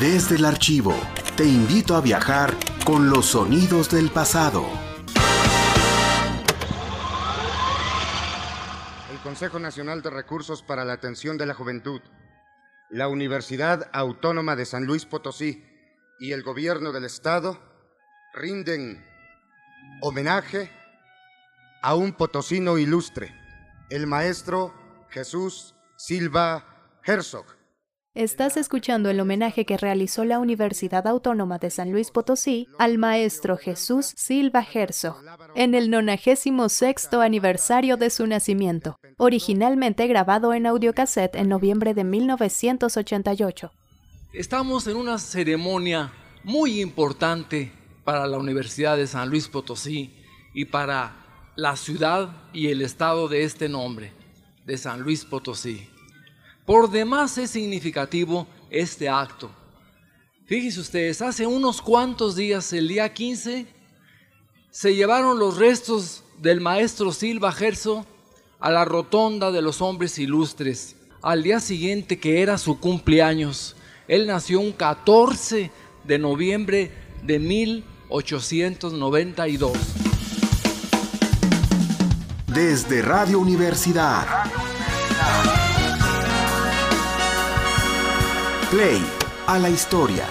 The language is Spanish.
Desde el archivo, te invito a viajar con los sonidos del pasado. El Consejo Nacional de Recursos para la Atención de la Juventud, la Universidad Autónoma de San Luis Potosí y el Gobierno del Estado rinden homenaje a un potosino ilustre, el maestro Jesús Silva Herzog Estás escuchando el homenaje que realizó la Universidad Autónoma de San Luis Potosí al maestro Jesús Silva Herzog en el 96 aniversario de su nacimiento, originalmente grabado en audiocassette en noviembre de 1988. Estamos en una ceremonia muy importante para la Universidad de San Luis Potosí y para la ciudad y el estado de este nombre, de San Luis Potosí. Por demás es significativo este acto. Fíjense ustedes, hace unos cuantos días, el día 15, se llevaron los restos del maestro Silva Gerso a la rotonda de los hombres ilustres. Al día siguiente, que era su cumpleaños, él nació un 14 de noviembre de 1892. Desde Radio Universidad. Play a la historia.